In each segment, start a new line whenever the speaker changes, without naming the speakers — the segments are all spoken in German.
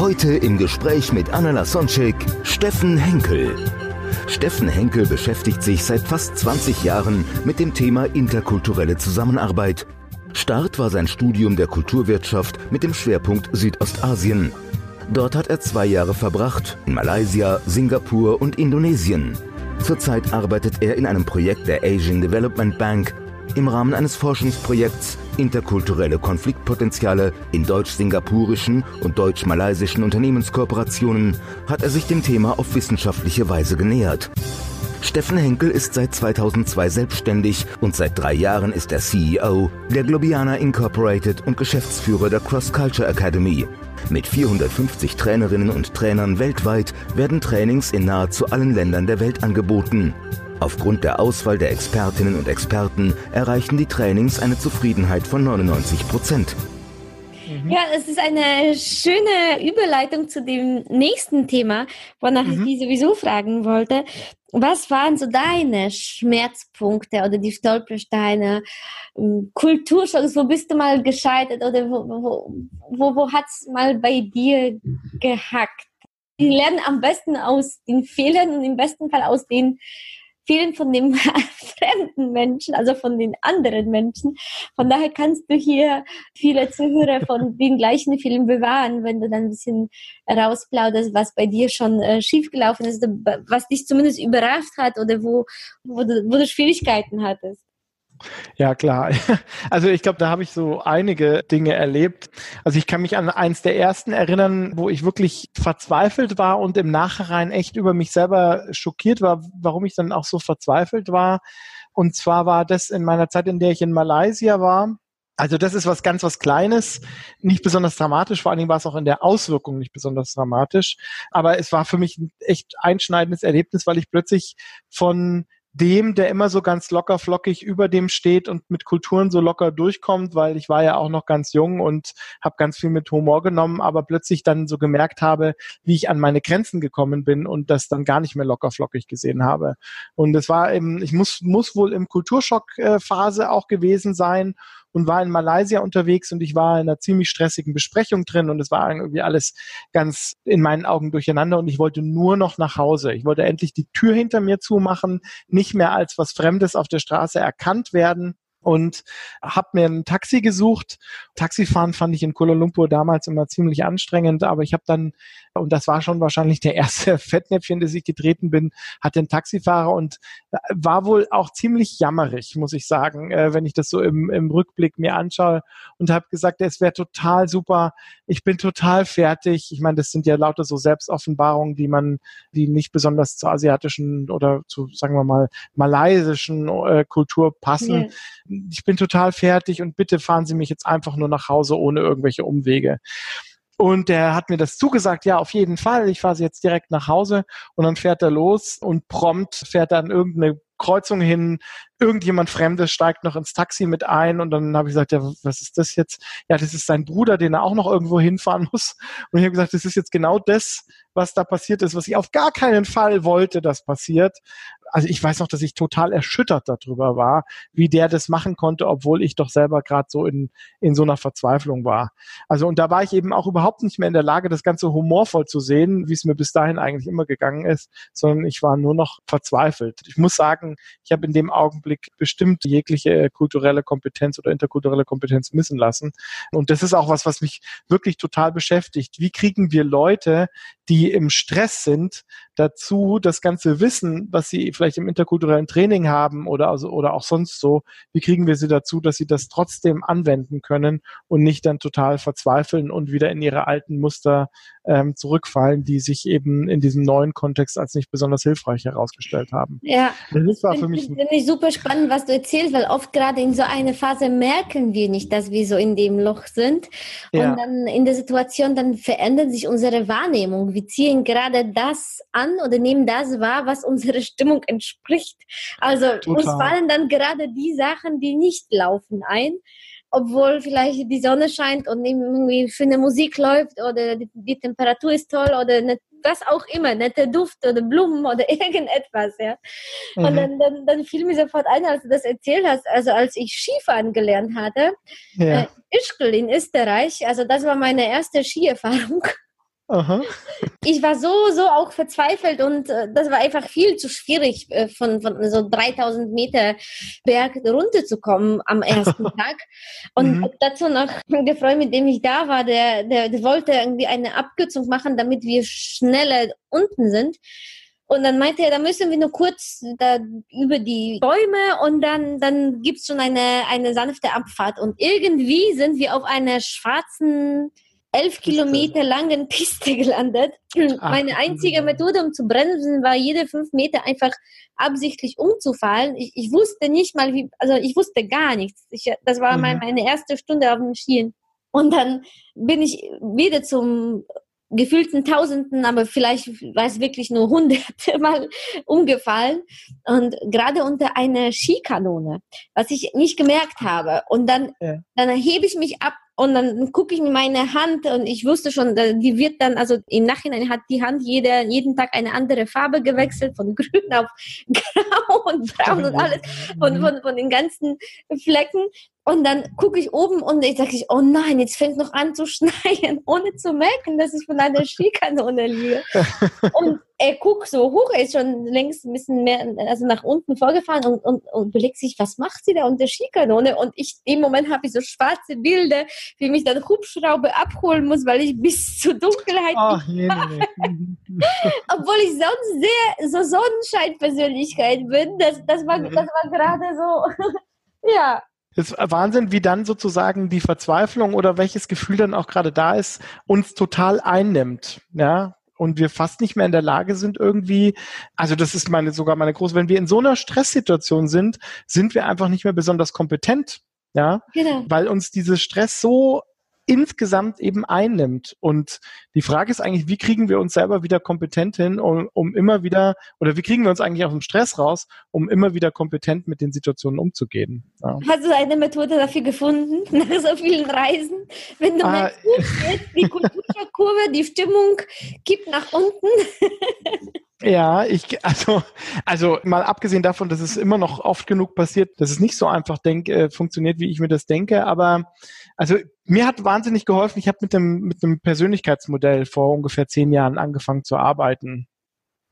Heute im Gespräch mit Anna Lasonczek, Steffen Henkel. Steffen Henkel beschäftigt sich seit fast 20 Jahren mit dem Thema interkulturelle Zusammenarbeit. Start war sein Studium der Kulturwirtschaft mit dem Schwerpunkt Südostasien. Dort hat er zwei Jahre verbracht, in Malaysia, Singapur und Indonesien. Zurzeit arbeitet er in einem Projekt der Asian Development Bank im Rahmen eines Forschungsprojekts Interkulturelle Konfliktpotenziale in deutsch-singapurischen und deutsch-malaysischen Unternehmenskooperationen hat er sich dem Thema auf wissenschaftliche Weise genähert. Steffen Henkel ist seit 2002 selbstständig und seit drei Jahren ist er CEO der Globiana Incorporated und Geschäftsführer der Cross Culture Academy. Mit 450 Trainerinnen und Trainern weltweit werden Trainings in nahezu allen Ländern der Welt angeboten. Aufgrund der Auswahl der Expertinnen und Experten erreichen die Trainings eine Zufriedenheit von 99 Prozent.
Ja, es ist eine schöne Überleitung zu dem nächsten Thema, wonach ich dich sowieso fragen wollte. Was waren so deine Schmerzpunkte oder die Stolpersteine, ähm, Kulturschocks, wo bist du mal gescheitert oder wo, wo, wo, wo hat's mal bei dir gehackt? Wir lernen am besten aus den Fehlern und im besten Fall aus den vielen von den fremden Menschen, also von den anderen Menschen. Von daher kannst du hier viele Zuhörer von den gleichen Filmen bewahren, wenn du dann ein bisschen rausplauderst, was bei dir schon äh, schiefgelaufen ist, was dich zumindest überrascht hat oder wo, wo, du, wo du Schwierigkeiten hattest.
Ja, klar. Also ich glaube, da habe ich so einige Dinge erlebt. Also ich kann mich an eins der ersten erinnern, wo ich wirklich verzweifelt war und im Nachhinein echt über mich selber schockiert war, warum ich dann auch so verzweifelt war. Und zwar war das in meiner Zeit, in der ich in Malaysia war. Also das ist was ganz was Kleines, nicht besonders dramatisch, vor allen Dingen war es auch in der Auswirkung nicht besonders dramatisch. Aber es war für mich ein echt einschneidendes Erlebnis, weil ich plötzlich von dem, der immer so ganz locker flockig über dem steht und mit Kulturen so locker durchkommt, weil ich war ja auch noch ganz jung und habe ganz viel mit Humor genommen, aber plötzlich dann so gemerkt habe, wie ich an meine Grenzen gekommen bin und das dann gar nicht mehr locker flockig gesehen habe. Und es war eben, ich muss, muss wohl im Kulturschock-Phase auch gewesen sein und war in Malaysia unterwegs und ich war in einer ziemlich stressigen Besprechung drin und es war irgendwie alles ganz in meinen Augen durcheinander und ich wollte nur noch nach Hause. Ich wollte endlich die Tür hinter mir zumachen, nicht mehr als was Fremdes auf der Straße erkannt werden und habe mir ein Taxi gesucht. Taxifahren fand ich in Kuala Lumpur damals immer ziemlich anstrengend, aber ich habe dann, und das war schon wahrscheinlich der erste Fettnäpfchen, das ich getreten bin, hatte einen Taxifahrer und war wohl auch ziemlich jammerig, muss ich sagen, äh, wenn ich das so im, im Rückblick mir anschaue und habe gesagt, es wäre total super, ich bin total fertig. Ich meine, das sind ja lauter so Selbstoffenbarungen, die man, die nicht besonders zur asiatischen oder zu, sagen wir mal, malaysischen äh, Kultur passen.
Ja
ich bin total fertig und bitte fahren Sie mich jetzt einfach nur nach Hause ohne irgendwelche Umwege. Und der hat mir das zugesagt, ja, auf jeden Fall. Ich fahre sie jetzt direkt nach Hause und dann fährt er los und prompt fährt er an irgendeine Kreuzung hin, irgendjemand Fremdes steigt noch ins Taxi mit ein und dann habe ich gesagt, ja, was ist das jetzt? Ja, das ist sein Bruder, den er auch noch irgendwo hinfahren muss. Und ich habe gesagt, das ist jetzt genau das, was da passiert ist, was ich auf gar keinen Fall wollte, dass passiert also ich weiß noch, dass ich total erschüttert darüber war, wie der das machen konnte, obwohl ich doch selber gerade so in, in so einer Verzweiflung war. Also und da war ich eben auch überhaupt nicht mehr in der Lage, das Ganze humorvoll zu sehen, wie es mir bis dahin eigentlich immer gegangen ist, sondern ich war nur noch verzweifelt. Ich muss sagen, ich habe in dem Augenblick bestimmt jegliche kulturelle Kompetenz oder interkulturelle Kompetenz missen lassen. Und das ist auch was, was mich wirklich total beschäftigt. Wie kriegen wir Leute, die im Stress sind, dazu das ganze Wissen, was sie vielleicht im interkulturellen Training haben oder, also, oder auch sonst so, wie kriegen wir sie dazu, dass sie das trotzdem anwenden können und nicht dann total verzweifeln und wieder in ihre alten Muster ähm, zurückfallen, die sich eben in diesem neuen Kontext als nicht besonders hilfreich herausgestellt haben.
Ja, das war für mich. Finde ich super spannend, was du erzählst, weil oft gerade in so einer Phase merken wir nicht, dass wir so in dem Loch sind. Ja. Und dann in der Situation, dann verändert sich unsere Wahrnehmung. Wir ziehen gerade das an oder nehmen das wahr, was unserer Stimmung entspricht. Also Total. uns fallen dann gerade die Sachen, die nicht laufen, ein obwohl vielleicht die Sonne scheint und irgendwie schöne Musik läuft oder die, die Temperatur ist toll oder ne, was auch immer, nette Duft oder Blumen oder irgendetwas, ja. Mhm. Und dann, dann, dann fiel mir sofort ein, als du das erzählt hast, also als ich Skifahren gelernt hatte, ja. äh, Ischgl in Österreich, also das war meine erste Skierfahrung. Aha. Ich war so, so auch verzweifelt und äh, das war einfach viel zu schwierig, äh, von, von so 3000 Meter Berg runterzukommen am ersten Tag. Und mhm. dazu noch der Freund, mit dem ich da war, der, der, der wollte irgendwie eine Abkürzung machen, damit wir schneller unten sind. Und dann meinte er, da müssen wir nur kurz da über die Bäume und dann, dann gibt's schon eine, eine sanfte Abfahrt. Und irgendwie sind wir auf einer schwarzen elf Kilometer langen Piste gelandet. Ach, Meine einzige Methode, um zu bremsen, war jede fünf Meter einfach absichtlich umzufallen. Ich, ich wusste nicht mal, wie, also ich wusste gar nichts. Ich, das war mhm. mein, meine erste Stunde auf den Skien. Und dann bin ich wieder zum gefühlten Tausenden, aber vielleicht war es wirklich nur hunderte Mal umgefallen und gerade unter einer Skikanone, was ich nicht gemerkt habe. Und dann, ja. dann hebe ich mich ab und dann gucke ich in meine Hand und ich wusste schon, die wird dann, also im Nachhinein hat die Hand jeder, jeden Tag eine andere Farbe gewechselt, von grün auf grau und braun und alles, von, von, von den ganzen Flecken. Und dann gucke ich oben und ich sage, oh nein, jetzt fängt noch an zu schneien, ohne zu merken, dass ich von einer Skikanone liege. und er guckt so hoch, er ist schon längst ein bisschen mehr, also nach unten vorgefahren und, und, und überlegt sich, was macht sie da unter Skikanone? Und ich, im Moment habe ich so schwarze Bilder, wie mich dann Hubschrauber abholen muss, weil ich bis zur Dunkelheit oh, nee, nee. Obwohl ich sonst sehr so Sonnenscheinpersönlichkeit bin, das, das war, das war gerade so, ja.
Es ist Wahnsinn, wie dann sozusagen die Verzweiflung oder welches Gefühl dann auch gerade da ist, uns total einnimmt. Ja, und wir fast nicht mehr in der Lage sind, irgendwie, also das ist meine, sogar meine große, wenn wir in so einer Stresssituation sind, sind wir einfach nicht mehr besonders kompetent. Ja, genau. weil uns dieser Stress so insgesamt eben einnimmt. Und die Frage ist eigentlich, wie kriegen wir uns selber wieder kompetent hin, um, um immer wieder, oder wie kriegen wir uns eigentlich aus dem Stress raus, um immer wieder kompetent mit den Situationen umzugehen.
Ja. Hast du eine Methode dafür gefunden, nach so vielen Reisen? Wenn du ah, merkst, die Kulturkurve, die Stimmung kippt nach unten.
Ja, ich, also, also mal abgesehen davon, dass es immer noch oft genug passiert, dass es nicht so einfach denk, äh, funktioniert, wie ich mir das denke, aber also mir hat wahnsinnig geholfen, ich habe mit dem, mit einem Persönlichkeitsmodell vor ungefähr zehn Jahren angefangen zu arbeiten.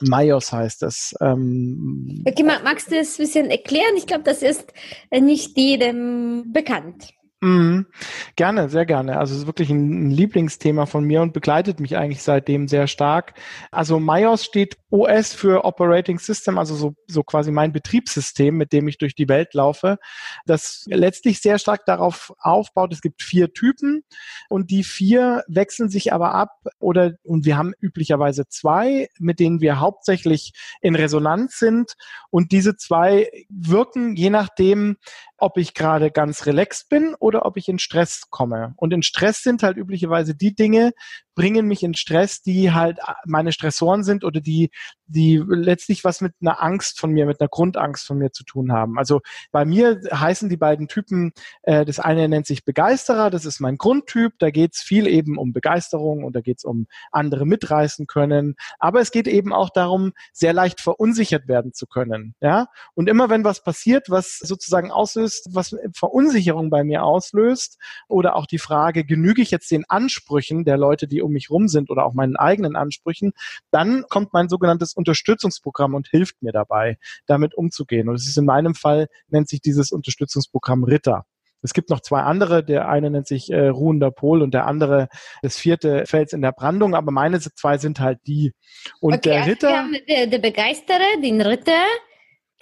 Mayos heißt das. Ähm,
okay, magst du es ein bisschen erklären? Ich glaube, das ist äh, nicht jedem bekannt.
Mhm. Gerne, sehr gerne. Also es ist wirklich ein Lieblingsthema von mir und begleitet mich eigentlich seitdem sehr stark. Also MIOS steht OS für Operating System, also so, so quasi mein Betriebssystem, mit dem ich durch die Welt laufe, das letztlich sehr stark darauf aufbaut. Es gibt vier Typen und die vier wechseln sich aber ab oder und wir haben üblicherweise zwei, mit denen wir hauptsächlich in Resonanz sind und diese zwei wirken je nachdem, ob ich gerade ganz relaxed bin oder ob ich in Stress komme. Und in Stress sind halt üblicherweise die Dinge, bringen mich in Stress, die halt meine Stressoren sind oder die, die letztlich was mit einer Angst von mir, mit einer Grundangst von mir zu tun haben. Also bei mir heißen die beiden Typen, äh, das eine nennt sich Begeisterer, das ist mein Grundtyp, da geht's viel eben um Begeisterung und da geht's um andere mitreißen können. Aber es geht eben auch darum, sehr leicht verunsichert werden zu können. Ja? Und immer wenn was passiert, was sozusagen auslöst, was Verunsicherung bei mir auslöst, oder auch die Frage, genüge ich jetzt den Ansprüchen der Leute, die um mich rum sind oder auch meinen eigenen Ansprüchen, dann kommt mein sogenanntes Unterstützungsprogramm und hilft mir dabei, damit umzugehen. Und es ist in meinem Fall, nennt sich dieses Unterstützungsprogramm Ritter. Es gibt noch zwei andere. Der eine nennt sich äh, ruhender Pol und der andere, das vierte Fels in der Brandung. Aber meine zwei sind halt die. Und okay, der also Ritter.
Also der, der Begeisterer, den Ritter,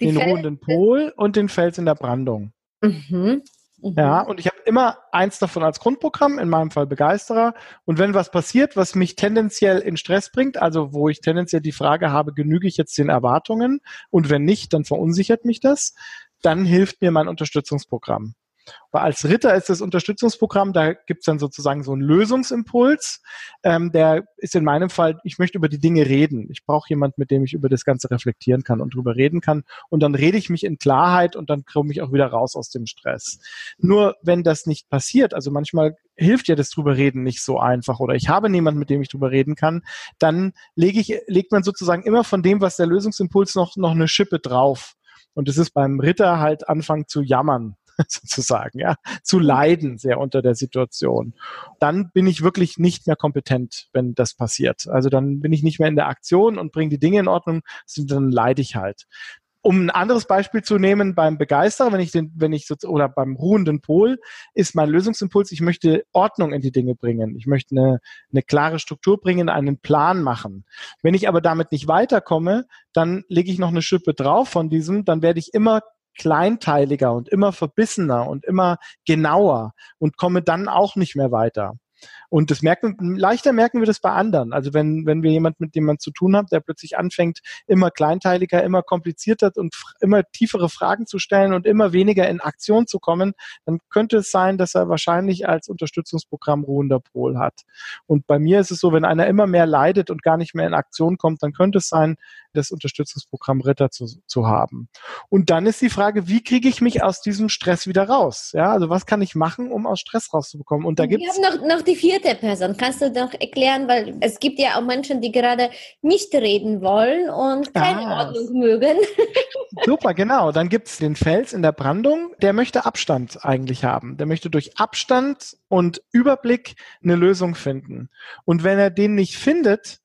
den Fel ruhenden Pol und den Fels in der Brandung. Mhm. Mhm. Ja, und ich habe immer eins davon als Grundprogramm, in meinem Fall Begeisterer. Und wenn was passiert, was mich tendenziell in Stress bringt, also wo ich tendenziell die Frage habe, genüge ich jetzt den Erwartungen? Und wenn nicht, dann verunsichert mich das. Dann hilft mir mein Unterstützungsprogramm. Aber als Ritter ist das Unterstützungsprogramm, da gibt's dann sozusagen so einen Lösungsimpuls. Ähm, der ist in meinem Fall, ich möchte über die Dinge reden. Ich brauche jemand, mit dem ich über das Ganze reflektieren kann und drüber reden kann. Und dann rede ich mich in Klarheit und dann komme ich auch wieder raus aus dem Stress. Nur wenn das nicht passiert, also manchmal hilft ja das drüber reden nicht so einfach oder ich habe niemanden, mit dem ich drüber reden kann, dann lege ich, legt man sozusagen immer von dem, was der Lösungsimpuls noch, noch eine Schippe drauf. Und es ist beim Ritter halt anfangen zu jammern. sozusagen, ja, zu leiden sehr unter der Situation. Dann bin ich wirklich nicht mehr kompetent, wenn das passiert. Also dann bin ich nicht mehr in der Aktion und bringe die Dinge in Ordnung, dann leide ich halt. Um ein anderes Beispiel zu nehmen, beim Begeisterer, wenn ich den, wenn ich so, oder beim ruhenden Pol, ist mein Lösungsimpuls, ich möchte Ordnung in die Dinge bringen. Ich möchte eine, eine klare Struktur bringen, einen Plan machen. Wenn ich aber damit nicht weiterkomme, dann lege ich noch eine Schippe drauf von diesem, dann werde ich immer kleinteiliger und immer verbissener und immer genauer und komme dann auch nicht mehr weiter. Und das merken, leichter merken wir das bei anderen. Also wenn, wenn wir jemand, mit dem man zu tun hat, der plötzlich anfängt, immer kleinteiliger, immer komplizierter und immer tiefere Fragen zu stellen und immer weniger in Aktion zu kommen, dann könnte es sein, dass er wahrscheinlich als Unterstützungsprogramm ruhender Pol hat. Und bei mir ist es so, wenn einer immer mehr leidet und gar nicht mehr in Aktion kommt, dann könnte es sein, das Unterstützungsprogramm Ritter zu, zu haben. Und dann ist die Frage, wie kriege ich mich aus diesem Stress wieder raus? Ja, also was kann ich machen, um aus Stress rauszubekommen? Und da gibt
es noch, noch die vierte Person. Kannst du doch erklären, weil es gibt ja auch Menschen, die gerade nicht reden wollen und keine ah, Ordnung mögen.
Super, genau. Dann gibt es den Fels in der Brandung, der möchte Abstand eigentlich haben. Der möchte durch Abstand und Überblick eine Lösung finden. Und wenn er den nicht findet,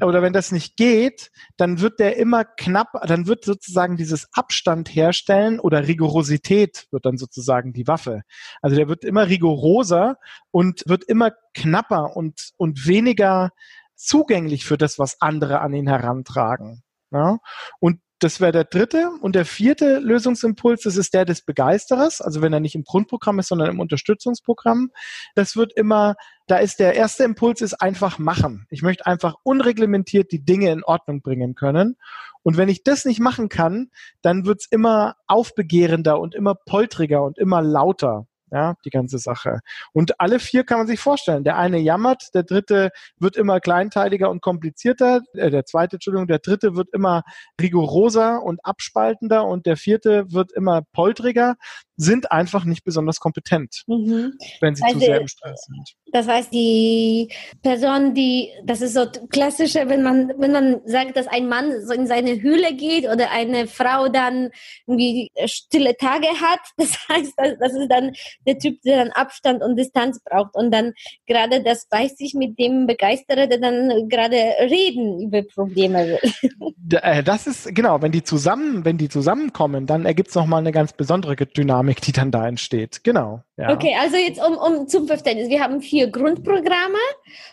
oder wenn das nicht geht, dann wird der immer knapp, dann wird sozusagen dieses Abstand herstellen oder Rigorosität wird dann sozusagen die Waffe. Also der wird immer rigoroser und wird immer knapper und, und weniger zugänglich für das, was andere an ihn herantragen. Ja? Und das wäre der dritte. Und der vierte Lösungsimpuls, das ist der des Begeisterers. Also wenn er nicht im Grundprogramm ist, sondern im Unterstützungsprogramm. Das wird immer, da ist der erste Impuls ist einfach machen. Ich möchte einfach unreglementiert die Dinge in Ordnung bringen können. Und wenn ich das nicht machen kann, dann wird's immer aufbegehrender und immer poltriger und immer lauter ja, die ganze Sache. Und alle vier kann man sich vorstellen. Der eine jammert, der dritte wird immer kleinteiliger und komplizierter, äh, der zweite, Entschuldigung, der dritte wird immer rigoroser und abspaltender und der vierte wird immer poltriger sind einfach nicht besonders kompetent, mhm. wenn sie also, zu sehr im Stress sind.
Das heißt, die Person, die, das ist so klassische, wenn man, wenn man sagt, dass ein Mann so in seine Höhle geht oder eine Frau dann irgendwie stille Tage hat, das heißt, das ist dann der Typ, der dann Abstand und Distanz braucht und dann gerade das weiß sich mit dem Begeisterer, der dann gerade reden über Probleme will.
Äh, das ist, genau, wenn die zusammen, wenn die zusammenkommen, dann ergibt es nochmal eine ganz besondere Dynamik Dynamik, die dann da entsteht. Genau.
Ja. Okay, also jetzt um, um zum Verständnis. Wir haben vier Grundprogramme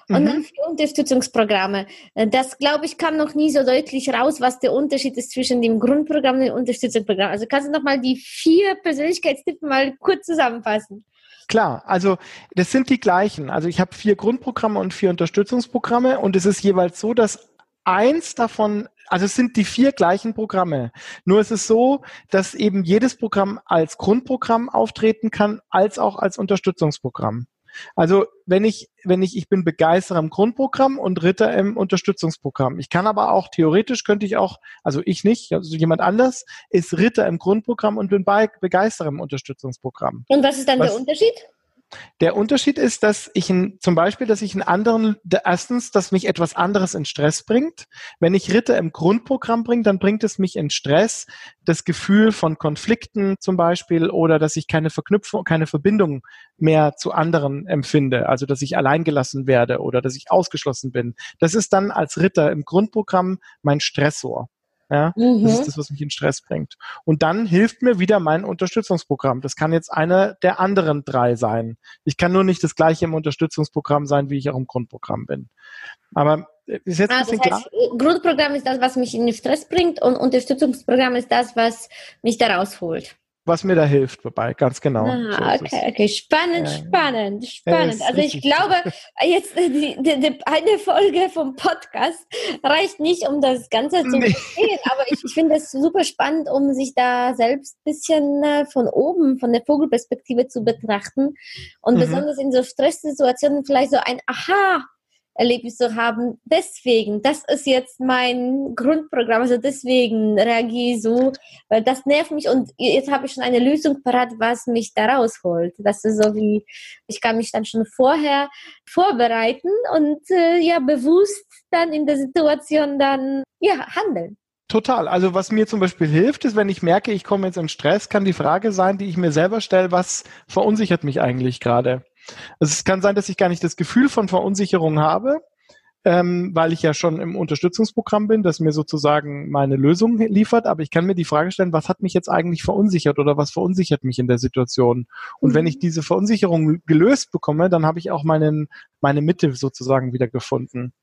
mhm. und dann vier Unterstützungsprogramme. Das, glaube ich, kam noch nie so deutlich raus, was der Unterschied ist zwischen dem Grundprogramm und dem Unterstützungsprogramm. Also kannst du nochmal die vier Persönlichkeitstypen mal kurz zusammenfassen?
Klar, also das sind die gleichen. Also ich habe vier Grundprogramme und vier Unterstützungsprogramme und es ist jeweils so, dass eins davon also es sind die vier gleichen Programme. Nur es ist so, dass eben jedes Programm als Grundprogramm auftreten kann, als auch als Unterstützungsprogramm. Also wenn ich, wenn ich, ich bin Begeisterer im Grundprogramm und Ritter im Unterstützungsprogramm. Ich kann aber auch, theoretisch könnte ich auch, also ich nicht, also jemand anders ist Ritter im Grundprogramm und bin Begeisterer im Unterstützungsprogramm.
Und was ist dann was, der Unterschied?
Der Unterschied ist, dass ich in, zum Beispiel, dass ich einen anderen, erstens, dass mich etwas anderes in Stress bringt. Wenn ich Ritter im Grundprogramm bringe, dann bringt es mich in Stress. Das Gefühl von Konflikten zum Beispiel oder dass ich keine Verknüpfung, keine Verbindung mehr zu anderen empfinde. Also, dass ich alleingelassen werde oder dass ich ausgeschlossen bin. Das ist dann als Ritter im Grundprogramm mein Stressor. Ja, mhm. das ist das, was mich in Stress bringt. Und dann hilft mir wieder mein Unterstützungsprogramm. Das kann jetzt eine der anderen drei sein. Ich kann nur nicht das gleiche im Unterstützungsprogramm sein, wie ich auch im Grundprogramm bin. Aber ist jetzt ah, ein bisschen das heißt,
klar? Grundprogramm ist das, was mich in den Stress bringt und Unterstützungsprogramm ist das, was mich da rausholt
was mir da hilft dabei, ganz genau.
Ah, so okay, okay, spannend, ja. spannend, spannend. Ja, also ich glaube, jetzt die, die, die, eine Folge vom Podcast reicht nicht, um das Ganze zu nee. verstehen, aber ich, ich finde es super spannend, um sich da selbst ein bisschen äh, von oben, von der Vogelperspektive zu betrachten und mhm. besonders in so Stresssituationen vielleicht so ein Aha Erlebnis zu haben. Deswegen, das ist jetzt mein Grundprogramm, also deswegen reagiere ich so, weil das nervt mich und jetzt habe ich schon eine Lösung parat, was mich da rausholt. Das ist so wie, ich kann mich dann schon vorher vorbereiten und äh, ja, bewusst dann in der Situation dann ja, handeln.
Total. Also was mir zum Beispiel hilft, ist, wenn ich merke, ich komme jetzt in Stress, kann die Frage sein, die ich mir selber stelle, was verunsichert mich eigentlich gerade? Also es kann sein, dass ich gar nicht das Gefühl von Verunsicherung habe, ähm, weil ich ja schon im Unterstützungsprogramm bin, das mir sozusagen meine Lösung liefert. Aber ich kann mir die Frage stellen, was hat mich jetzt eigentlich verunsichert oder was verunsichert mich in der Situation? Und mhm. wenn ich diese Verunsicherung gelöst bekomme, dann habe ich auch meinen, meine Mitte sozusagen wieder gefunden.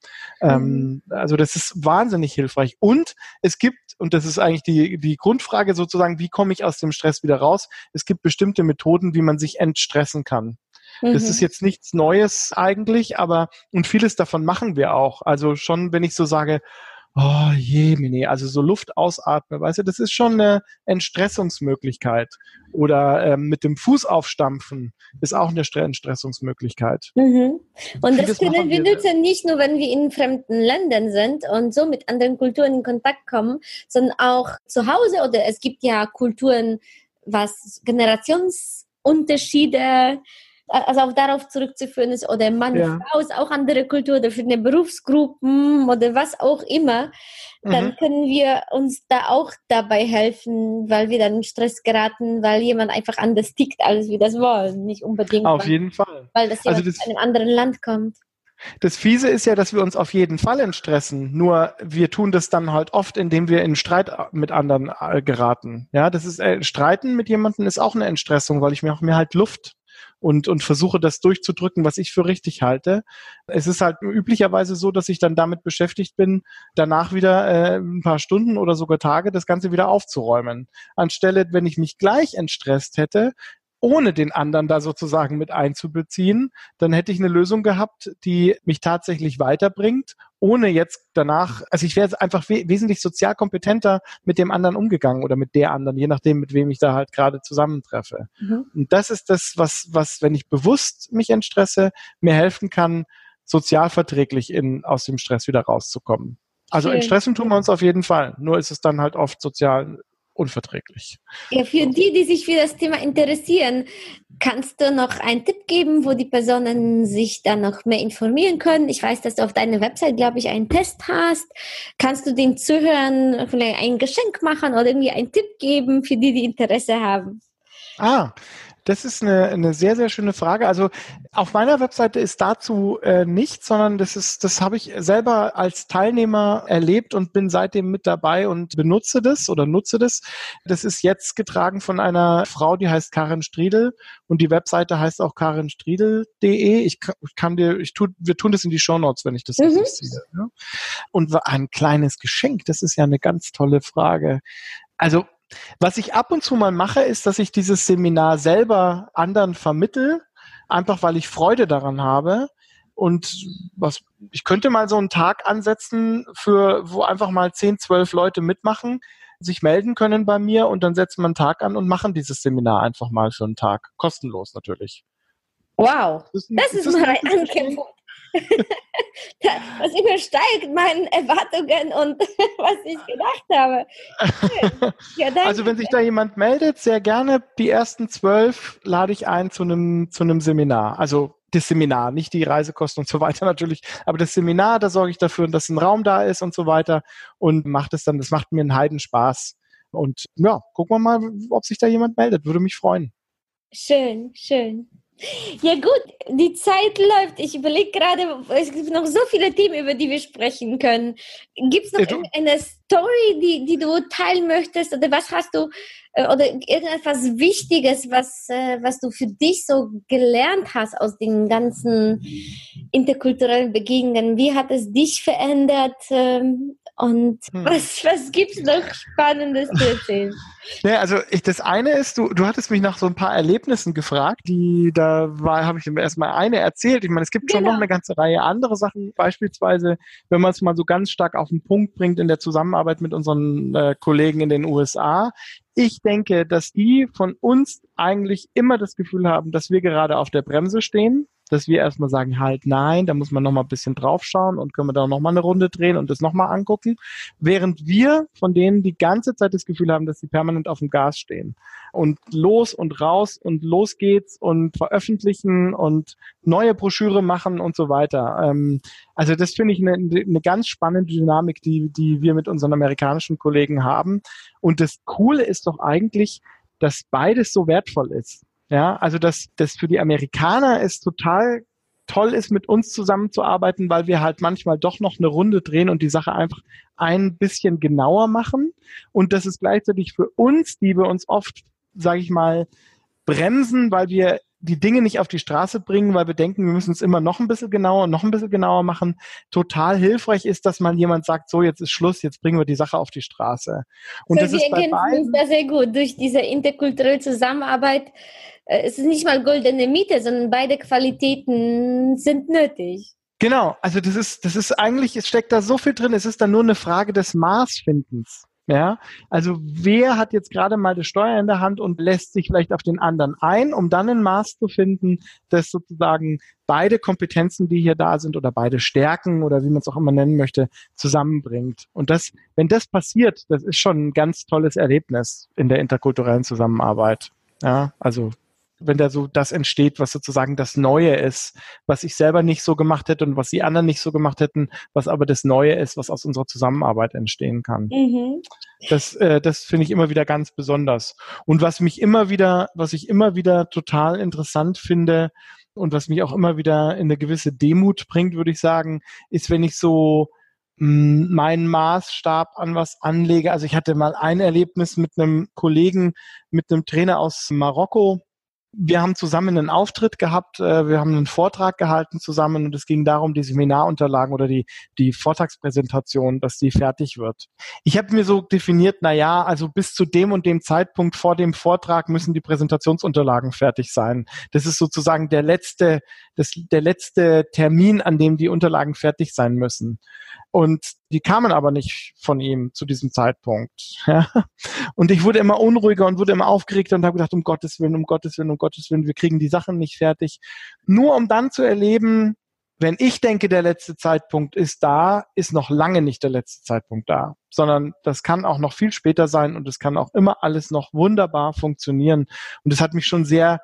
Ähm, mhm. Ähm, also das ist wahnsinnig hilfreich. Und es gibt, und das ist eigentlich die, die Grundfrage sozusagen, wie komme ich aus dem Stress wieder raus? Es gibt bestimmte Methoden, wie man sich entstressen kann. Mhm. Das ist jetzt nichts Neues eigentlich, aber und vieles davon machen wir auch. Also schon, wenn ich so sage, oh je, Mini, also so Luft ausatme, weißt du, das ist schon eine Entstressungsmöglichkeit. Oder ähm, mit dem Fuß aufstampfen ist auch eine Entstressungsmöglichkeit.
Mhm. Und Vieles das können wir nutzen nicht nur, wenn wir in fremden Ländern sind und so mit anderen Kulturen in Kontakt kommen, sondern auch zu Hause oder es gibt ja Kulturen, was Generationsunterschiede also auch darauf zurückzuführen ist, oder Mann, ja. Frau ist auch andere Kultur, oder für eine Berufsgruppen oder was auch immer, dann mhm. können wir uns da auch dabei helfen, weil wir dann in Stress geraten, weil jemand einfach anders tickt, als wir das wollen. Nicht unbedingt.
Auf
weil,
jeden Fall.
Weil das, also das aus einem anderen Land kommt.
Das Fiese ist ja, dass wir uns auf jeden Fall entstressen. Nur wir tun das dann halt oft, indem wir in Streit mit anderen äh, geraten. Ja, das ist äh, Streiten mit jemandem ist auch eine Entstressung, weil ich mir auch mir halt Luft und, und versuche das durchzudrücken, was ich für richtig halte. Es ist halt üblicherweise so, dass ich dann damit beschäftigt bin, danach wieder äh, ein paar Stunden oder sogar Tage das Ganze wieder aufzuräumen. Anstelle, wenn ich mich gleich entstresst hätte, ohne den anderen da sozusagen mit einzubeziehen, dann hätte ich eine Lösung gehabt, die mich tatsächlich weiterbringt ohne jetzt danach, also ich wäre einfach we wesentlich sozial kompetenter mit dem anderen umgegangen oder mit der anderen, je nachdem, mit wem ich da halt gerade zusammentreffe. Mhm. Und das ist das, was, was, wenn ich bewusst mich entstresse, mir helfen kann, sozialverträglich in, aus dem Stress wieder rauszukommen. Also entstressen tun wir uns auf jeden Fall. Nur ist es dann halt oft sozial unverträglich.
Ja, für die, die sich für das Thema interessieren, kannst du noch einen Tipp geben, wo die Personen sich dann noch mehr informieren können? Ich weiß, dass du auf deiner Website, glaube ich, einen Test hast. Kannst du den Zuhörern vielleicht ein Geschenk machen oder irgendwie einen Tipp geben für die, die Interesse haben?
Ah, das ist eine, eine sehr, sehr schöne Frage. Also auf meiner Webseite ist dazu äh, nichts, sondern das ist, das habe ich selber als Teilnehmer erlebt und bin seitdem mit dabei und benutze das oder nutze das. Das ist jetzt getragen von einer Frau, die heißt Karin Striedel und die Webseite heißt auch karinstriedel.de. Ich kann dir, ich tu, wir tun das in die Show Notes, wenn ich das mhm. sehe. Ja? Und ein kleines Geschenk, das ist ja eine ganz tolle Frage. Also was ich ab und zu mal mache, ist, dass ich dieses Seminar selber anderen vermittel, einfach weil ich Freude daran habe. Und was, ich könnte mal so einen Tag ansetzen, für, wo einfach mal 10, 12 Leute mitmachen, sich melden können bei mir und dann setzen wir einen Tag an und machen dieses Seminar einfach mal für einen Tag. Kostenlos natürlich.
Wow, das ist, das ist, das mal ein Angebot. das übersteigt meine Erwartungen und was ich gedacht habe.
Ja, also wenn sich da jemand meldet, sehr gerne. Die ersten zwölf lade ich ein zu einem, zu einem Seminar. Also das Seminar, nicht die Reisekosten und so weiter natürlich, aber das Seminar, da sorge ich dafür, dass ein Raum da ist und so weiter und macht es dann, das macht mir einen Heidenspaß. Und ja, gucken wir mal, ob sich da jemand meldet. Würde mich freuen.
Schön, schön. Ja gut, die Zeit läuft. Ich überlege gerade, es gibt noch so viele Themen, über die wir sprechen können. Gibt es noch ja, eine Story, die, die du teilen möchtest? Oder was hast du, äh, oder irgendetwas Wichtiges, was, äh, was du für dich so gelernt hast aus den ganzen interkulturellen Begegnungen? Wie hat es dich verändert? Und hm. was, was gibt es noch Spannendes zu erzählen?
Ja, also ich, das eine ist, du, du hattest mich nach so ein paar Erlebnissen gefragt, die da war, habe ich erstmal eine erzählt. Ich meine, es gibt schon genau. noch eine ganze Reihe andere Sachen, beispielsweise, wenn man es mal so ganz stark auf den Punkt bringt in der Zusammenarbeit mit unseren äh, Kollegen in den USA. Ich denke, dass die von uns eigentlich immer das Gefühl haben, dass wir gerade auf der Bremse stehen dass wir erstmal sagen, halt nein, da muss man nochmal ein bisschen draufschauen und können wir da nochmal eine Runde drehen und das nochmal angucken, während wir von denen die ganze Zeit das Gefühl haben, dass sie permanent auf dem Gas stehen und los und raus und los geht's und veröffentlichen und neue Broschüre machen und so weiter. Ähm, also das finde ich eine, eine ganz spannende Dynamik, die, die wir mit unseren amerikanischen Kollegen haben. Und das Coole ist doch eigentlich, dass beides so wertvoll ist. Ja, also dass das für die Amerikaner ist total toll ist, mit uns zusammenzuarbeiten, weil wir halt manchmal doch noch eine Runde drehen und die Sache einfach ein bisschen genauer machen. Und das ist gleichzeitig für uns, die wir uns oft, sage ich mal, bremsen, weil wir die Dinge nicht auf die Straße bringen, weil wir denken, wir müssen es immer noch ein bisschen genauer und noch ein bisschen genauer machen, total hilfreich ist, dass man jemand sagt, so jetzt ist Schluss, jetzt bringen wir die Sache auf die Straße.
Und so, das ist bei beiden, das sehr gut durch diese interkulturelle Zusammenarbeit. Äh, es ist nicht mal goldene Miete, sondern beide Qualitäten sind nötig.
Genau, also das ist, das ist eigentlich, es steckt da so viel drin, es ist dann nur eine Frage des Maßfindens. Ja, also wer hat jetzt gerade mal das Steuer in der Hand und lässt sich vielleicht auf den anderen ein, um dann ein Maß zu finden, dass sozusagen beide Kompetenzen, die hier da sind oder beide Stärken oder wie man es auch immer nennen möchte, zusammenbringt. Und das, wenn das passiert, das ist schon ein ganz tolles Erlebnis in der interkulturellen Zusammenarbeit. Ja, also wenn da so das entsteht, was sozusagen das Neue ist, was ich selber nicht so gemacht hätte und was die anderen nicht so gemacht hätten, was aber das Neue ist, was aus unserer Zusammenarbeit entstehen kann. Mhm. Das, äh, das finde ich immer wieder ganz besonders. Und was mich immer wieder, was ich immer wieder total interessant finde und was mich auch immer wieder in eine gewisse Demut bringt, würde ich sagen, ist, wenn ich so hm, meinen Maßstab an was anlege. Also ich hatte mal ein Erlebnis mit einem Kollegen, mit einem Trainer aus Marokko, wir haben zusammen einen Auftritt gehabt, äh, wir haben einen Vortrag gehalten zusammen und es ging darum, die Seminarunterlagen oder die, die Vortragspräsentation, dass die fertig wird. Ich habe mir so definiert, na ja, also bis zu dem und dem Zeitpunkt vor dem Vortrag müssen die Präsentationsunterlagen fertig sein. Das ist sozusagen der letzte, das, der letzte Termin, an dem die Unterlagen fertig sein müssen. Und die kamen aber nicht von ihm zu diesem Zeitpunkt. Ja? Und ich wurde immer unruhiger und wurde immer aufgeregter und habe gedacht, um Gottes Willen, um Gottes Willen, um Gottes Willen, wir kriegen die Sachen nicht fertig. Nur um dann zu erleben, wenn ich denke, der letzte Zeitpunkt ist da, ist noch lange nicht der letzte Zeitpunkt da, sondern das kann auch noch viel später sein und es kann auch immer alles noch wunderbar funktionieren. Und das hat mich schon sehr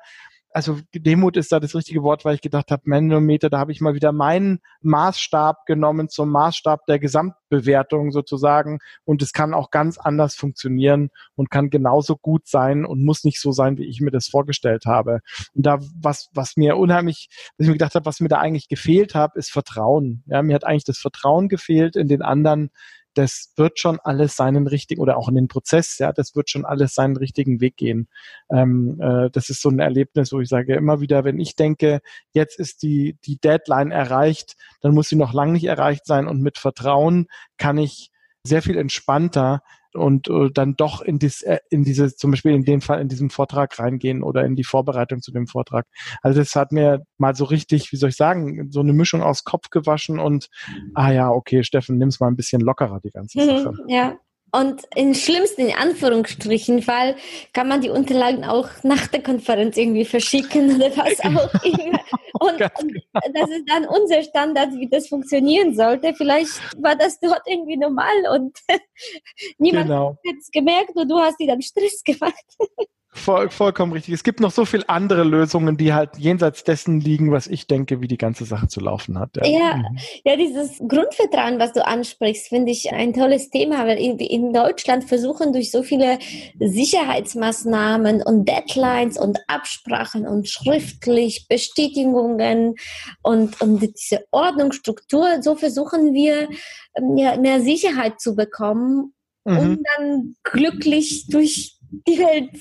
also Demut ist da das richtige Wort, weil ich gedacht habe, Manometer, da habe ich mal wieder meinen Maßstab genommen zum Maßstab der Gesamtbewertung sozusagen und es kann auch ganz anders funktionieren und kann genauso gut sein und muss nicht so sein, wie ich mir das vorgestellt habe. Und da was was mir unheimlich, was ich mir gedacht habe, was mir da eigentlich gefehlt hat, ist Vertrauen. Ja, mir hat eigentlich das Vertrauen gefehlt in den anderen, das wird schon alles seinen richtigen oder auch in den Prozess, ja, das wird schon alles seinen richtigen Weg gehen. Ähm, äh, das ist so ein Erlebnis, wo ich sage immer wieder, wenn ich denke, jetzt ist die die Deadline erreicht, dann muss sie noch lange nicht erreicht sein und mit Vertrauen kann ich sehr viel entspannter und äh, dann doch in, dies, äh, in diese, zum Beispiel in dem Fall in diesem Vortrag reingehen oder in die Vorbereitung zu dem Vortrag. Also das hat mir mal so richtig, wie soll ich sagen, so eine Mischung aus Kopf gewaschen und ah ja, okay, Steffen, nimm's mal ein bisschen lockerer, die ganze mhm, Sache.
Ja, und im schlimmsten, in Anführungsstrichen, Fall kann man die Unterlagen auch nach der Konferenz irgendwie verschicken oder was auch immer. Und, und, das ist dann unser Standard, wie das funktionieren sollte. Vielleicht war das dort irgendwie normal und niemand genau. hat es gemerkt und du hast dir dann Stress gemacht.
Voll, vollkommen richtig. Es gibt noch so viele andere Lösungen, die halt jenseits dessen liegen, was ich denke, wie die ganze Sache zu laufen hat.
Ja, ja, mhm. ja dieses Grundvertrauen, was du ansprichst, finde ich ein tolles Thema, weil in, in, Deutschland versuchen durch so viele Sicherheitsmaßnahmen und Deadlines und Absprachen und schriftlich Bestätigungen und, und diese Ordnungsstruktur, so versuchen wir ähm, ja, mehr Sicherheit zu bekommen, mhm. um dann glücklich durch die Welt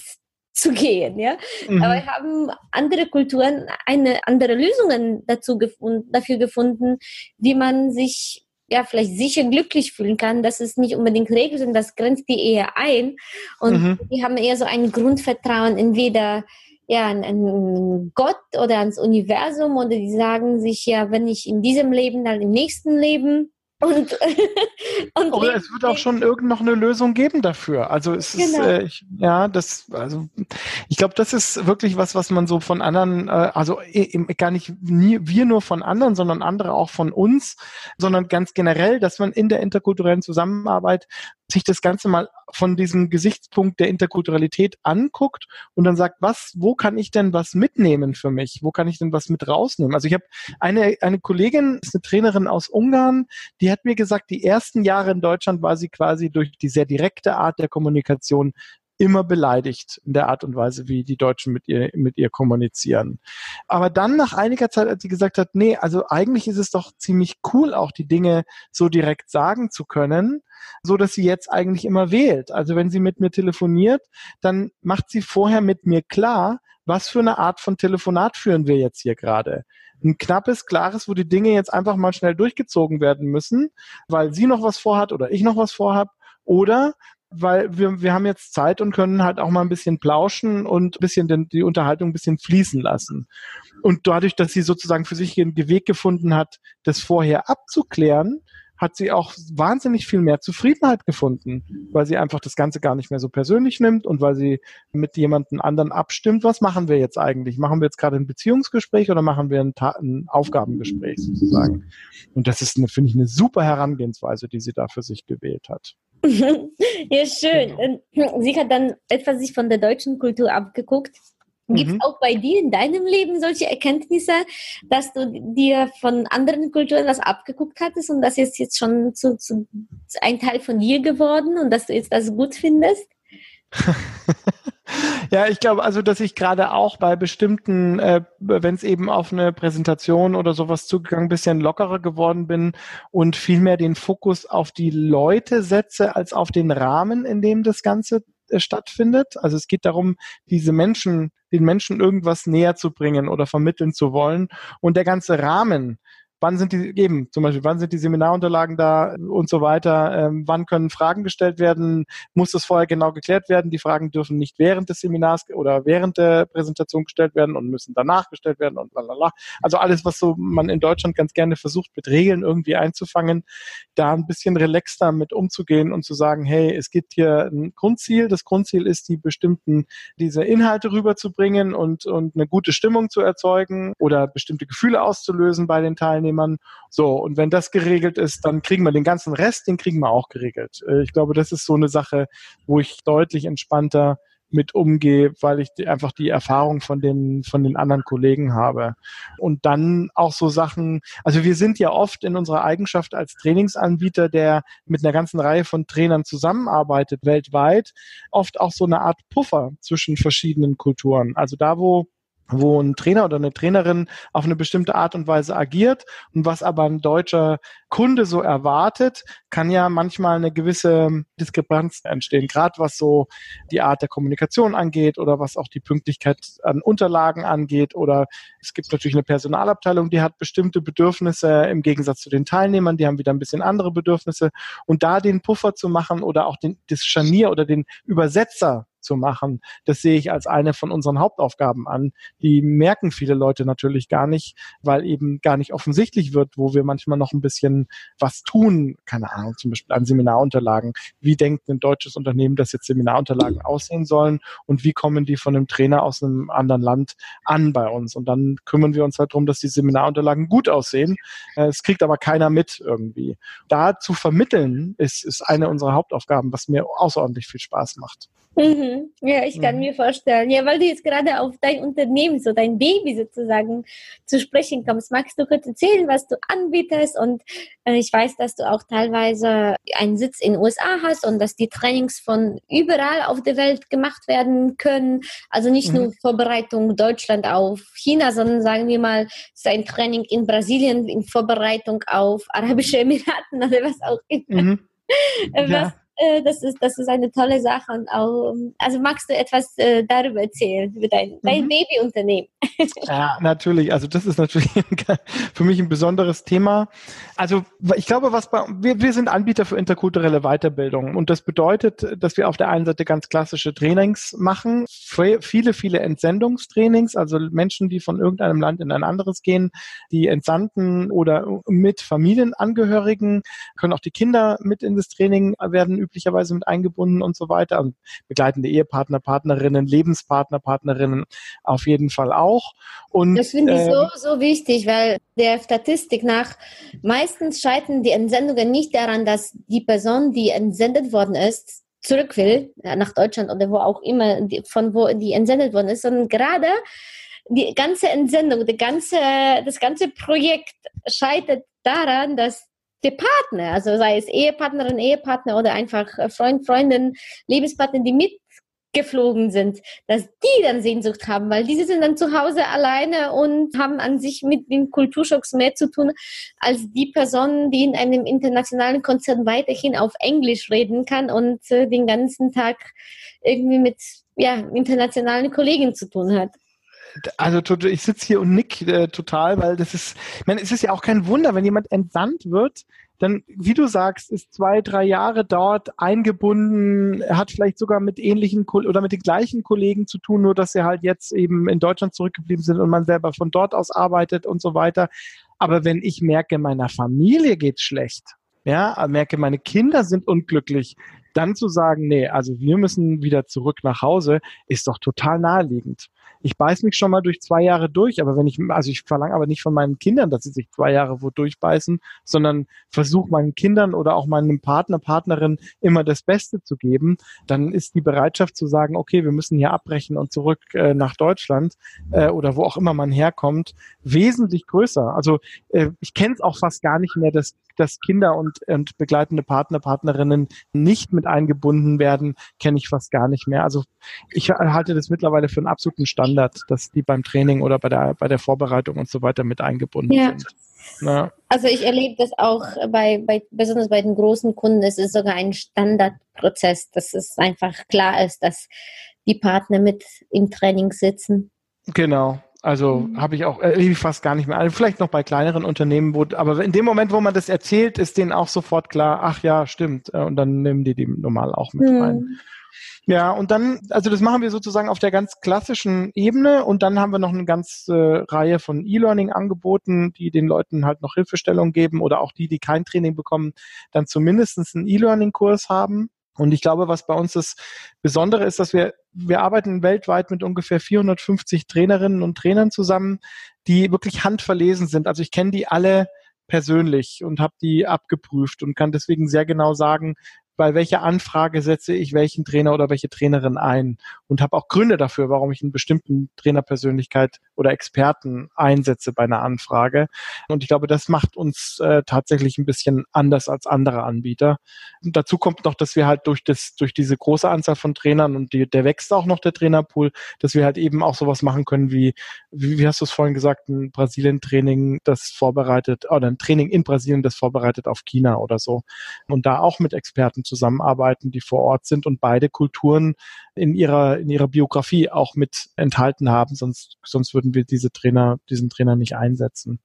zu gehen, ja. Mhm. Aber wir haben andere Kulturen eine andere Lösungen dazu gefunden, dafür gefunden, wie man sich ja vielleicht sicher glücklich fühlen kann. Das ist nicht unbedingt Regel, sondern das grenzt die eher ein. Und mhm. die haben eher so ein Grundvertrauen, entweder ja, an, an Gott oder ans Universum oder die sagen sich ja, wenn ich in diesem Leben, dann im nächsten Leben. Und,
und Oder es wird auch schon irgend noch eine Lösung geben dafür. Also es genau. ist, äh, ich, ja, das, also ich glaube, das ist wirklich was, was man so von anderen, äh, also eben gar nicht nie, wir nur von anderen, sondern andere auch von uns, sondern ganz generell, dass man in der interkulturellen Zusammenarbeit sich das Ganze mal von diesem Gesichtspunkt der Interkulturalität anguckt und dann sagt, was, wo kann ich denn was mitnehmen für mich? Wo kann ich denn was mit rausnehmen? Also ich habe eine, eine Kollegin, ist eine Trainerin aus Ungarn, die hat mir gesagt, die ersten Jahre in Deutschland war sie quasi durch die sehr direkte Art der Kommunikation immer beleidigt in der Art und Weise, wie die Deutschen mit ihr, mit ihr kommunizieren. Aber dann nach einiger Zeit, als sie gesagt hat, nee, also eigentlich ist es doch ziemlich cool, auch die Dinge so direkt sagen zu können, so dass sie jetzt eigentlich immer wählt. Also wenn sie mit mir telefoniert, dann macht sie vorher mit mir klar, was für eine Art von Telefonat führen wir jetzt hier gerade ein knappes, klares, wo die Dinge jetzt einfach mal schnell durchgezogen werden müssen, weil sie noch was vorhat oder ich noch was vorhab. Oder weil wir, wir haben jetzt Zeit und können halt auch mal ein bisschen plauschen und ein bisschen den, die Unterhaltung ein bisschen fließen lassen. Und dadurch, dass sie sozusagen für sich einen Weg gefunden hat, das vorher abzuklären, hat sie auch wahnsinnig viel mehr Zufriedenheit gefunden, weil sie einfach das Ganze gar nicht mehr so persönlich nimmt und weil sie mit jemandem anderen abstimmt, was machen wir jetzt eigentlich? Machen wir jetzt gerade ein Beziehungsgespräch oder machen wir ein, ein Aufgabengespräch sozusagen? Und das ist, finde ich, eine super Herangehensweise, die sie da für sich gewählt hat.
ja, schön. Genau. Sie hat dann etwas sich von der deutschen Kultur abgeguckt. Gibt es mhm. auch bei dir in deinem Leben solche Erkenntnisse, dass du dir von anderen Kulturen was abgeguckt hattest und das ist jetzt schon zu, zu ein Teil von dir geworden und dass du jetzt das gut findest?
Ja, ich glaube also, dass ich gerade auch bei bestimmten, äh, wenn es eben auf eine Präsentation oder sowas zugegangen, bisschen lockerer geworden bin und viel mehr den Fokus auf die Leute setze als auf den Rahmen, in dem das Ganze äh, stattfindet. Also es geht darum, diese Menschen, den Menschen irgendwas näher zu bringen oder vermitteln zu wollen. Und der ganze Rahmen, wann sind die eben, zum Beispiel, wann sind die Seminarunterlagen da und so weiter, ähm, wann können Fragen gestellt werden, muss das vorher genau geklärt werden, die Fragen dürfen nicht während des Seminars oder während der Präsentation gestellt werden und müssen danach gestellt werden und lalala. Also alles, was so man in Deutschland ganz gerne versucht, mit Regeln irgendwie einzufangen, da ein bisschen relaxter mit umzugehen und zu sagen, hey, es gibt hier ein Grundziel, das Grundziel ist, die bestimmten, diese Inhalte rüberzubringen und, und eine gute Stimmung zu erzeugen oder bestimmte Gefühle auszulösen bei den Teilnehmern Teilnehmern. So, und wenn das geregelt ist, dann kriegen wir den ganzen Rest, den kriegen wir auch geregelt. Äh, ich glaube, das ist so eine Sache, wo ich deutlich entspannter mit umgehe, weil ich einfach die Erfahrung von den, von den anderen Kollegen habe. Und dann auch so Sachen, also wir sind ja oft in unserer Eigenschaft als Trainingsanbieter, der mit einer ganzen Reihe von Trainern zusammenarbeitet weltweit, oft auch so eine Art Puffer zwischen verschiedenen Kulturen. Also da, wo wo ein Trainer oder eine Trainerin auf eine bestimmte Art und Weise agiert. Und was aber ein deutscher Kunde so erwartet, kann ja manchmal eine gewisse Diskrepanz entstehen, gerade was so die Art der Kommunikation angeht oder was auch die Pünktlichkeit an Unterlagen angeht oder es gibt natürlich eine Personalabteilung, die hat bestimmte Bedürfnisse im Gegensatz zu den Teilnehmern, die haben wieder ein bisschen andere Bedürfnisse. Und da den Puffer zu machen oder auch den, das Scharnier oder den Übersetzer zu machen. Das sehe ich als eine von unseren Hauptaufgaben an. Die merken viele Leute natürlich gar nicht, weil eben gar nicht offensichtlich wird, wo wir manchmal noch ein bisschen was tun. Keine Ahnung, zum Beispiel an Seminarunterlagen. Wie denkt ein deutsches Unternehmen, dass jetzt Seminarunterlagen aussehen sollen und wie kommen die von einem Trainer aus einem anderen Land an bei uns? Und dann kümmern wir uns halt darum, dass die Seminarunterlagen gut aussehen. Äh, es kriegt aber keiner mit irgendwie. Da zu vermitteln ist, ist eine unserer Hauptaufgaben, was mir außerordentlich viel Spaß macht.
Mhm. Mhm. Ja, ich kann mhm. mir vorstellen. Ja, weil du jetzt gerade auf dein Unternehmen, so dein Baby sozusagen zu sprechen kommst. Magst du kurz erzählen, was du anbietest? Und äh, ich weiß, dass du auch teilweise einen Sitz in den USA hast und dass die Trainings von überall auf der Welt gemacht werden können. Also nicht mhm. nur Vorbereitung Deutschland auf China, sondern sagen wir mal, es ist ein Training in Brasilien in Vorbereitung auf Arabische Emiraten oder was auch immer. Mhm. Was, ja. Äh, das ist, das ist eine tolle Sache. Und auch, also magst du etwas äh, darüber erzählen, über dein, dein mhm. Babyunternehmen?
Ja, natürlich. Also das ist natürlich für mich ein besonderes Thema. Also ich glaube, was bei, wir, wir sind Anbieter für interkulturelle Weiterbildung und das bedeutet, dass wir auf der einen Seite ganz klassische Trainings machen, viele, viele Entsendungstrainings, also Menschen, die von irgendeinem Land in ein anderes gehen, die Entsandten oder mit Familienangehörigen, können auch die Kinder mit in das Training werden üblicherweise mit eingebunden und so weiter. Und begleitende Ehepartner, Partnerinnen, Lebenspartner, Partnerinnen auf jeden Fall auch.
Und, das finde ich äh, so, ähm, so wichtig, weil der Statistik nach meistens scheitern die Entsendungen nicht daran, dass die Person, die entsendet worden ist, zurück will, nach Deutschland oder wo auch immer, von wo die entsendet worden ist, sondern gerade die ganze Entsendung, die ganze, das ganze Projekt scheitert daran, dass der Partner, also sei es Ehepartnerin, Ehepartner oder einfach Freund, Freundin, Lebenspartner, die mitgeflogen sind, dass die dann Sehnsucht haben, weil diese sind dann zu Hause alleine und haben an sich mit den Kulturschocks mehr zu tun als die Person, die in einem internationalen Konzern weiterhin auf Englisch reden kann und äh, den ganzen Tag irgendwie mit ja, internationalen Kollegen zu tun hat.
Also ich sitze hier und nick äh, total, weil das ist, ich meine, es ist ja auch kein Wunder, wenn jemand entsandt wird, dann, wie du sagst, ist zwei, drei Jahre dort eingebunden, hat vielleicht sogar mit ähnlichen oder mit den gleichen Kollegen zu tun, nur dass sie halt jetzt eben in Deutschland zurückgeblieben sind und man selber von dort aus arbeitet und so weiter. Aber wenn ich merke, meiner Familie geht's schlecht, ja, merke, meine Kinder sind unglücklich, dann zu sagen, nee, also wir müssen wieder zurück nach Hause, ist doch total naheliegend ich beiß mich schon mal durch zwei Jahre durch, aber wenn ich, also ich verlange aber nicht von meinen Kindern, dass sie sich zwei Jahre wo durchbeißen, sondern versuche meinen Kindern oder auch meinem Partner, Partnerin immer das Beste zu geben, dann ist die Bereitschaft zu sagen, okay, wir müssen hier abbrechen und zurück äh, nach Deutschland äh, oder wo auch immer man herkommt, wesentlich größer. Also äh, ich kenne es auch fast gar nicht mehr, dass, dass Kinder und, und begleitende Partner, Partnerinnen nicht mit eingebunden werden, kenne ich fast gar nicht mehr. Also ich halte das mittlerweile für einen absoluten Stand Standard, dass die beim Training oder bei der, bei der Vorbereitung und so weiter mit eingebunden ja. sind.
Ja. Also ich erlebe das auch bei, bei, besonders bei den großen Kunden, es ist sogar ein Standardprozess, dass es einfach klar ist, dass die Partner mit im Training sitzen.
Genau, also mhm. habe ich auch erlebe ich fast gar nicht mehr. Also vielleicht noch bei kleineren Unternehmen, wo, aber in dem Moment, wo man das erzählt, ist denen auch sofort klar, ach ja, stimmt. Äh, und dann nehmen die die normal auch mit mhm. rein. Ja, und dann, also das machen wir sozusagen auf der ganz klassischen Ebene und dann haben wir noch eine ganze Reihe von E-Learning-Angeboten, die den Leuten halt noch Hilfestellung geben oder auch die, die kein Training bekommen, dann zumindest einen E-Learning-Kurs haben. Und ich glaube, was bei uns das Besondere ist, dass wir, wir arbeiten weltweit mit ungefähr 450 Trainerinnen und Trainern zusammen, die wirklich handverlesen sind. Also ich kenne die alle persönlich und habe die abgeprüft und kann deswegen sehr genau sagen, bei welcher Anfrage setze ich welchen Trainer oder welche Trainerin ein und habe auch Gründe dafür, warum ich einen bestimmten Trainerpersönlichkeit oder Experten einsetze bei einer Anfrage. Und ich glaube, das macht uns äh, tatsächlich ein bisschen anders als andere Anbieter. Und dazu kommt noch, dass wir halt durch das, durch diese große Anzahl von Trainern und die, der wächst auch noch der Trainerpool, dass wir halt eben auch sowas machen können wie, wie, wie hast du es vorhin gesagt, ein Brasilien-Training, das vorbereitet, oder ein Training in Brasilien, das vorbereitet auf China oder so. Und da auch mit Experten zusammenarbeiten, die vor Ort sind und beide Kulturen in ihrer, in ihrer Biografie auch mit enthalten haben, sonst, sonst würden wir diese Trainer, diesen Trainer nicht einsetzen.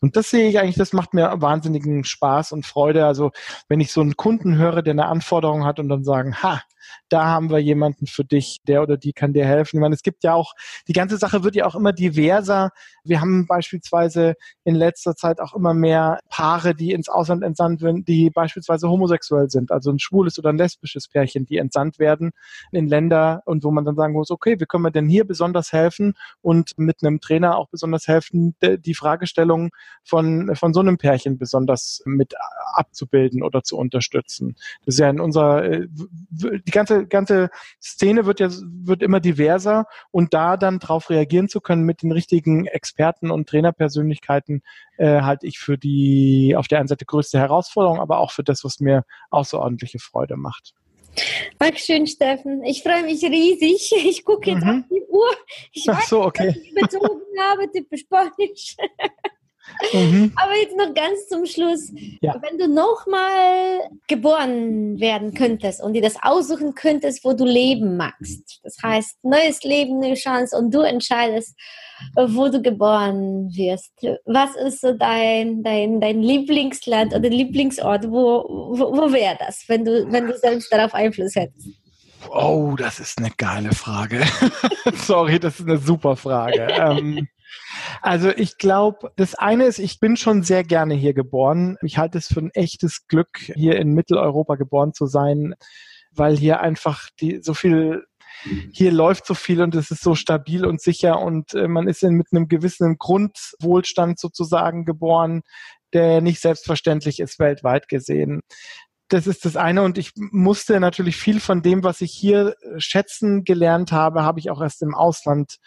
Und das sehe ich eigentlich, das macht mir wahnsinnigen Spaß und Freude. Also wenn ich so einen Kunden höre, der eine Anforderung hat und dann sagen, ha, da haben wir jemanden für dich, der oder die kann dir helfen. Ich meine, es gibt ja auch, die ganze Sache wird ja auch immer diverser. Wir haben beispielsweise in letzter Zeit auch immer mehr Paare, die ins Ausland entsandt werden, die beispielsweise homosexuell sind, also ein schwules oder ein lesbisches Pärchen, die entsandt werden in Länder und wo man dann sagen muss, okay, wie können wir denn hier besonders helfen und mit einem Trainer auch besonders helfen, die Fragestellung von, von so einem Pärchen besonders mit abzubilden oder zu unterstützen. Das ist ja in unserer, äh, die ganze, ganze Szene wird ja, wird immer diverser und da dann drauf reagieren zu können mit den richtigen Experten und Trainerpersönlichkeiten, äh, halte ich für die auf der einen Seite größte Herausforderung, aber auch für das, was mir außerordentliche Freude macht.
Dankeschön, Steffen. Ich freue mich riesig. Ich gucke jetzt mhm. auf die Uhr. Ich
Ach so, okay.
was ich bezogen habe, typisch Spanisch. Mhm. Aber jetzt noch ganz zum Schluss. Ja. Wenn du nochmal geboren werden könntest und dir das aussuchen könntest, wo du leben magst, das heißt, neues Leben, neue Chance und du entscheidest, wo du geboren wirst. Was ist so dein, dein, dein Lieblingsland oder Lieblingsort? Wo, wo, wo wäre das, wenn du, wenn du selbst darauf Einfluss hättest?
Oh, das ist eine geile Frage. Sorry, das ist eine super Frage. ähm, also ich glaube, das eine ist, ich bin schon sehr gerne hier geboren. Ich halte es für ein echtes Glück, hier in Mitteleuropa geboren zu sein, weil hier einfach die, so viel hier läuft so viel und es ist so stabil und sicher und äh, man ist in, mit einem gewissen Grundwohlstand sozusagen geboren, der nicht selbstverständlich ist weltweit gesehen. Das ist das eine und ich musste natürlich viel von dem, was ich hier schätzen gelernt habe, habe ich auch erst im Ausland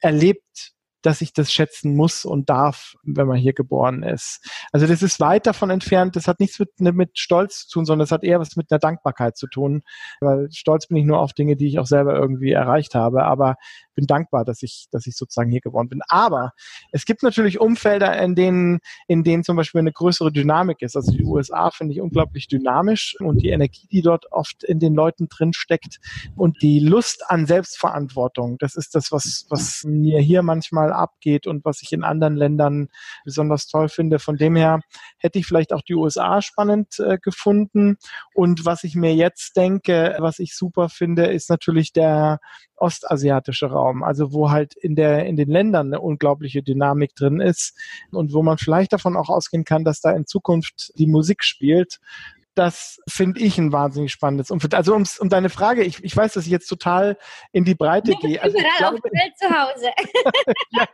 erlebt dass ich das schätzen muss und darf, wenn man hier geboren ist. Also das ist weit davon entfernt, das hat nichts mit, ne, mit Stolz zu tun, sondern das hat eher was mit einer Dankbarkeit zu tun. Weil stolz bin ich nur auf Dinge, die ich auch selber irgendwie erreicht habe, aber bin dankbar, dass ich, dass ich sozusagen hier geboren bin. Aber es gibt natürlich Umfelder, in denen, in denen zum Beispiel eine größere Dynamik ist. Also die USA finde ich unglaublich dynamisch und die Energie, die dort oft in den Leuten drin steckt und die Lust an Selbstverantwortung, das ist das, was, was mir hier manchmal überall abgeht und was ich in anderen Ländern besonders toll finde. Von dem her hätte ich vielleicht auch die USA spannend äh, gefunden. Und was ich mir jetzt denke, was ich super finde, ist natürlich der ostasiatische Raum, also wo halt in der in den Ländern eine unglaubliche Dynamik drin ist und wo man vielleicht davon auch ausgehen kann, dass da in Zukunft die Musik spielt das finde ich ein wahnsinnig spannendes Umfeld. Also um, um deine Frage, ich, ich weiß, dass ich jetzt total in die Breite gehe. Also
ich glaube, auf Welt zu Hause.
ja.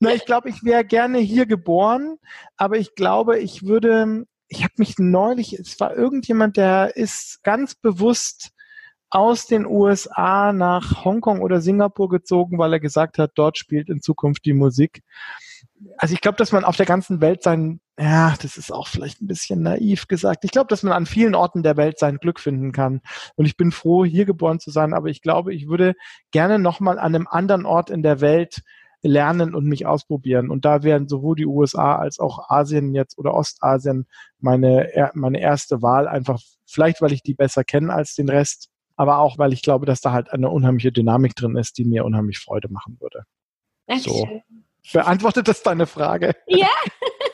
Na, ich glaube, ich wäre gerne hier geboren, aber ich glaube, ich würde, ich habe mich neulich, es war irgendjemand, der ist ganz bewusst aus den USA nach Hongkong oder Singapur gezogen, weil er gesagt hat, dort spielt in Zukunft die Musik also ich glaube, dass man auf der ganzen Welt sein, ja, das ist auch vielleicht ein bisschen naiv gesagt. Ich glaube, dass man an vielen Orten der Welt sein Glück finden kann. Und ich bin froh, hier geboren zu sein, aber ich glaube, ich würde gerne nochmal an einem anderen Ort in der Welt lernen und mich ausprobieren. Und da wären sowohl die USA als auch Asien jetzt oder Ostasien meine, meine erste Wahl, einfach vielleicht, weil ich die besser kenne als den Rest, aber auch, weil ich glaube, dass da halt eine unheimliche Dynamik drin ist, die mir unheimlich Freude machen würde. So. Beantwortet das deine Frage?
Ja.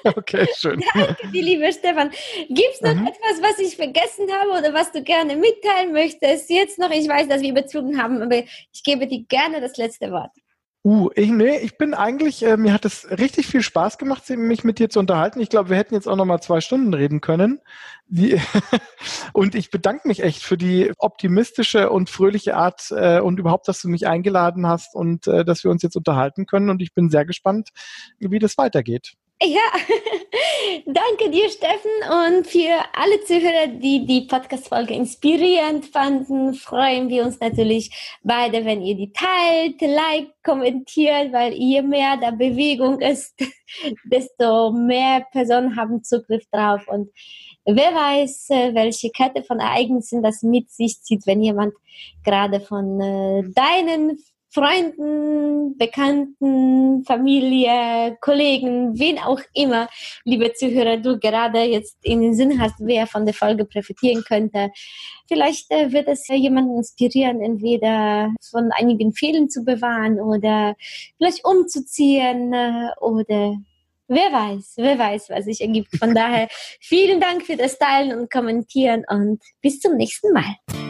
Okay, schön.
Danke dir, lieber Stefan. Gibt es noch mhm. etwas, was ich vergessen habe oder was du gerne mitteilen möchtest? Jetzt noch, ich weiß, dass wir überzogen haben, aber ich gebe dir gerne das letzte Wort.
Uh, ich, nee, ich bin eigentlich, äh, mir hat es richtig viel Spaß gemacht, mich mit dir zu unterhalten. Ich glaube, wir hätten jetzt auch noch mal zwei Stunden reden können. Wie, und ich bedanke mich echt für die optimistische und fröhliche Art äh, und überhaupt, dass du mich eingeladen hast und äh, dass wir uns jetzt unterhalten können. Und ich bin sehr gespannt, wie das weitergeht.
Ja, danke dir, Steffen. Und für alle Zuhörer, die die Podcast-Folge inspirierend fanden, freuen wir uns natürlich beide, wenn ihr die teilt, like, kommentiert, weil je mehr da Bewegung ist, desto mehr Personen haben Zugriff drauf. Und wer weiß, äh, welche Kette von Ereignissen das mit sich zieht, wenn jemand gerade von äh, deinen Freunden, Bekannten, Familie, Kollegen, wen auch immer, liebe Zuhörer, du gerade jetzt in den Sinn hast, wer von der Folge profitieren könnte. Vielleicht äh, wird es ja jemanden inspirieren, entweder von einigen Fehlern zu bewahren oder vielleicht umzuziehen äh, oder wer weiß, wer weiß, was sich ergibt. Von daher vielen Dank für das Teilen und Kommentieren und bis zum nächsten Mal.